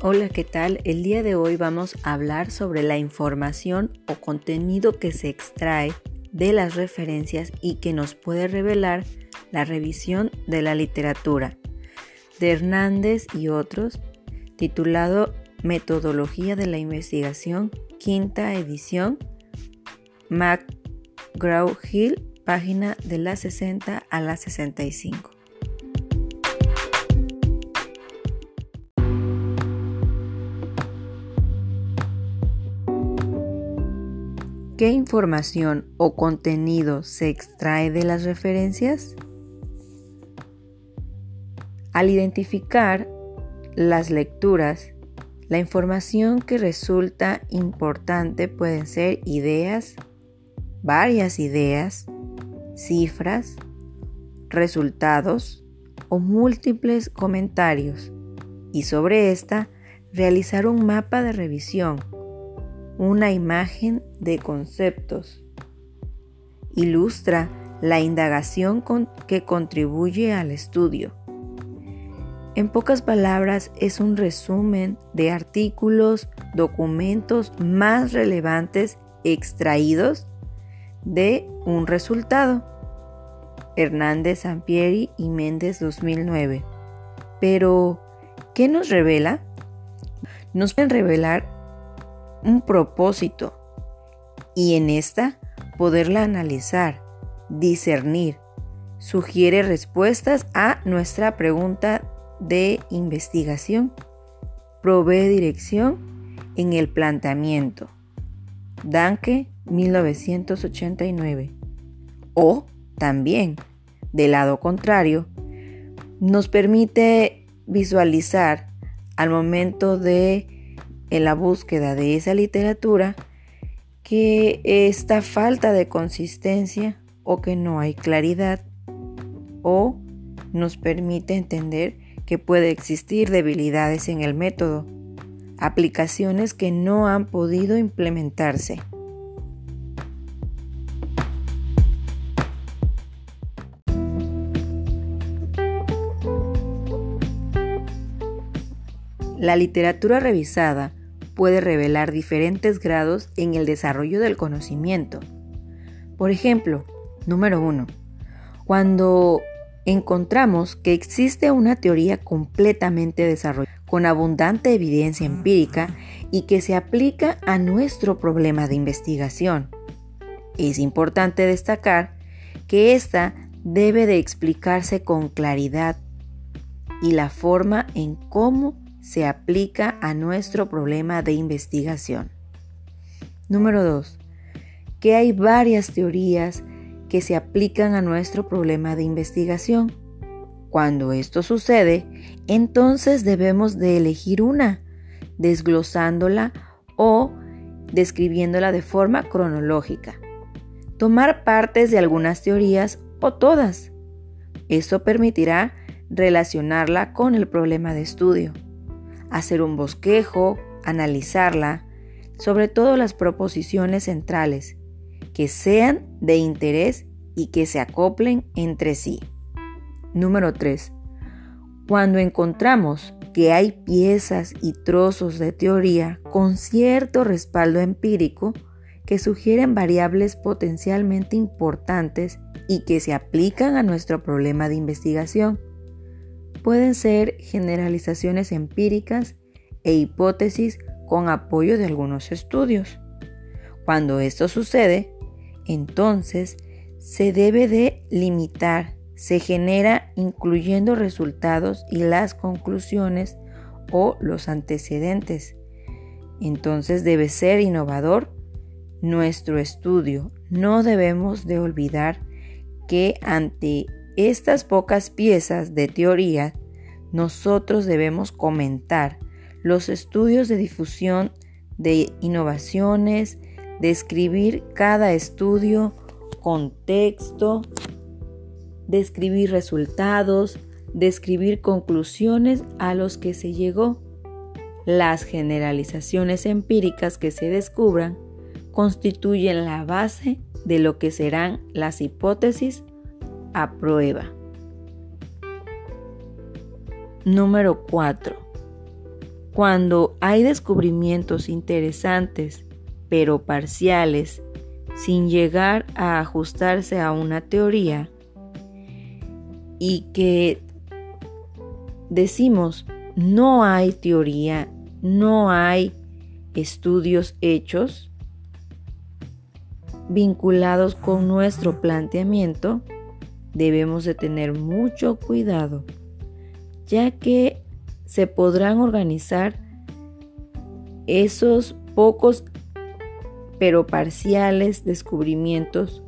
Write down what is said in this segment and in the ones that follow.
Hola, ¿qué tal? El día de hoy vamos a hablar sobre la información o contenido que se extrae de las referencias y que nos puede revelar la revisión de la literatura de Hernández y otros, titulado Metodología de la Investigación, quinta edición, McGraw-Hill, página de la 60 a la 65. ¿Qué información o contenido se extrae de las referencias? Al identificar las lecturas, la información que resulta importante pueden ser ideas, varias ideas, cifras, resultados o múltiples comentarios y sobre esta realizar un mapa de revisión una imagen de conceptos. Ilustra la indagación que contribuye al estudio. En pocas palabras, es un resumen de artículos, documentos más relevantes extraídos de un resultado. Hernández Sampieri y Méndez 2009. Pero, ¿qué nos revela? Nos pueden revelar un propósito y en esta poderla analizar, discernir, sugiere respuestas a nuestra pregunta de investigación, provee dirección en el planteamiento. Danke 1989. O también, del lado contrario, nos permite visualizar al momento de en la búsqueda de esa literatura que esta falta de consistencia o que no hay claridad o nos permite entender que puede existir debilidades en el método, aplicaciones que no han podido implementarse. La literatura revisada puede revelar diferentes grados en el desarrollo del conocimiento. Por ejemplo, número 1. Cuando encontramos que existe una teoría completamente desarrollada, con abundante evidencia empírica y que se aplica a nuestro problema de investigación. Es importante destacar que ésta debe de explicarse con claridad y la forma en cómo se aplica a nuestro problema de investigación. Número 2. Que hay varias teorías que se aplican a nuestro problema de investigación. Cuando esto sucede, entonces debemos de elegir una, desglosándola o describiéndola de forma cronológica. Tomar partes de algunas teorías o todas. Esto permitirá relacionarla con el problema de estudio hacer un bosquejo, analizarla, sobre todo las proposiciones centrales, que sean de interés y que se acoplen entre sí. Número 3. Cuando encontramos que hay piezas y trozos de teoría con cierto respaldo empírico que sugieren variables potencialmente importantes y que se aplican a nuestro problema de investigación, pueden ser generalizaciones empíricas e hipótesis con apoyo de algunos estudios. Cuando esto sucede, entonces se debe de limitar, se genera incluyendo resultados y las conclusiones o los antecedentes. Entonces debe ser innovador nuestro estudio. No debemos de olvidar que ante estas pocas piezas de teoría, nosotros debemos comentar los estudios de difusión de innovaciones, describir cada estudio, contexto, describir resultados, describir conclusiones a los que se llegó. Las generalizaciones empíricas que se descubran constituyen la base de lo que serán las hipótesis a prueba. Número 4. cuando hay descubrimientos interesantes, pero parciales, sin llegar a ajustarse a una teoría, y que decimos, no hay teoría, no hay estudios hechos vinculados con nuestro planteamiento, debemos de tener mucho cuidado, ya que se podrán organizar esos pocos pero parciales descubrimientos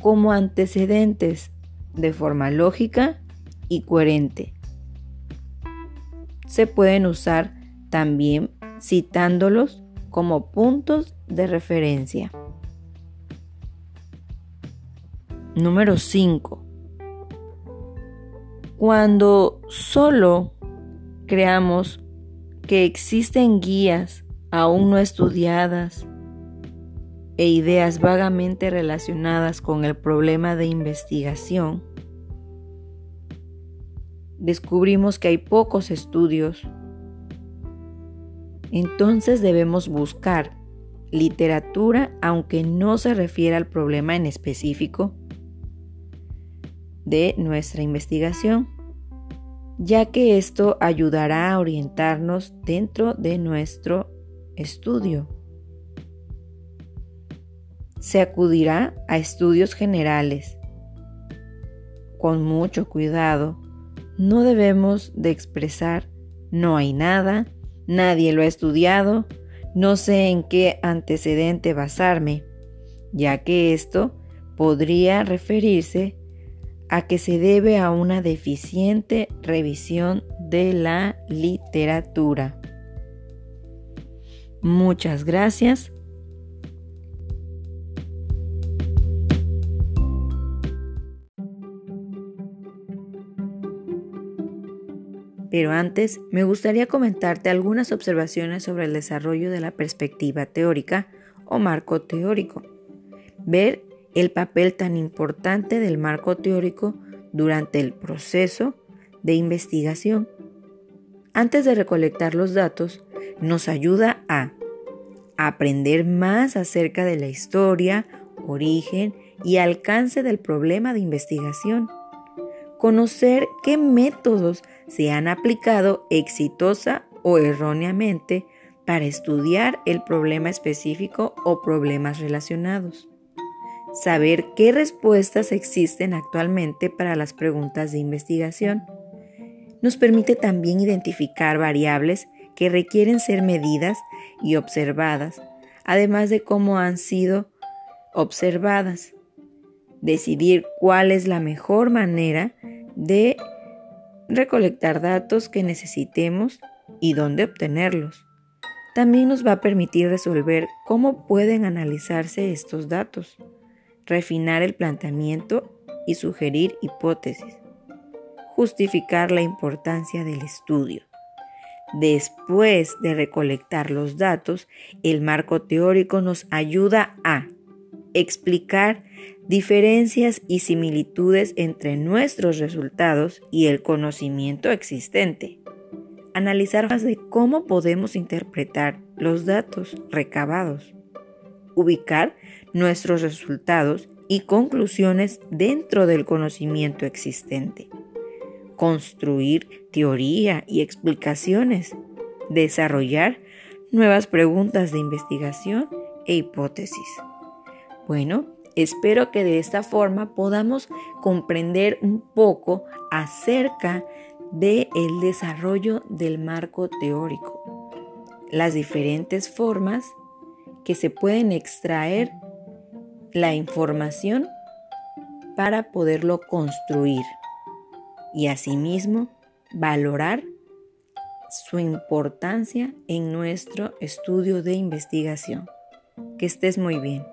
como antecedentes de forma lógica y coherente. Se pueden usar también citándolos como puntos de referencia. Número 5. Cuando solo creamos que existen guías aún no estudiadas e ideas vagamente relacionadas con el problema de investigación, descubrimos que hay pocos estudios. Entonces debemos buscar literatura aunque no se refiera al problema en específico de nuestra investigación ya que esto ayudará a orientarnos dentro de nuestro estudio. Se acudirá a estudios generales. Con mucho cuidado, no debemos de expresar no hay nada, nadie lo ha estudiado, no sé en qué antecedente basarme, ya que esto podría referirse a que se debe a una deficiente revisión de la literatura. Muchas gracias. Pero antes, me gustaría comentarte algunas observaciones sobre el desarrollo de la perspectiva teórica o marco teórico. Ver el papel tan importante del marco teórico durante el proceso de investigación. Antes de recolectar los datos, nos ayuda a aprender más acerca de la historia, origen y alcance del problema de investigación, conocer qué métodos se han aplicado exitosa o erróneamente para estudiar el problema específico o problemas relacionados saber qué respuestas existen actualmente para las preguntas de investigación. Nos permite también identificar variables que requieren ser medidas y observadas, además de cómo han sido observadas. Decidir cuál es la mejor manera de recolectar datos que necesitemos y dónde obtenerlos. También nos va a permitir resolver cómo pueden analizarse estos datos refinar el planteamiento y sugerir hipótesis, justificar la importancia del estudio. Después de recolectar los datos, el marco teórico nos ayuda a explicar diferencias y similitudes entre nuestros resultados y el conocimiento existente, analizar más de cómo podemos interpretar los datos recabados, ubicar nuestros resultados y conclusiones dentro del conocimiento existente, construir teoría y explicaciones, desarrollar nuevas preguntas de investigación e hipótesis. Bueno, espero que de esta forma podamos comprender un poco acerca del el desarrollo del marco teórico, las diferentes formas que se pueden extraer la información para poderlo construir y asimismo valorar su importancia en nuestro estudio de investigación. Que estés muy bien.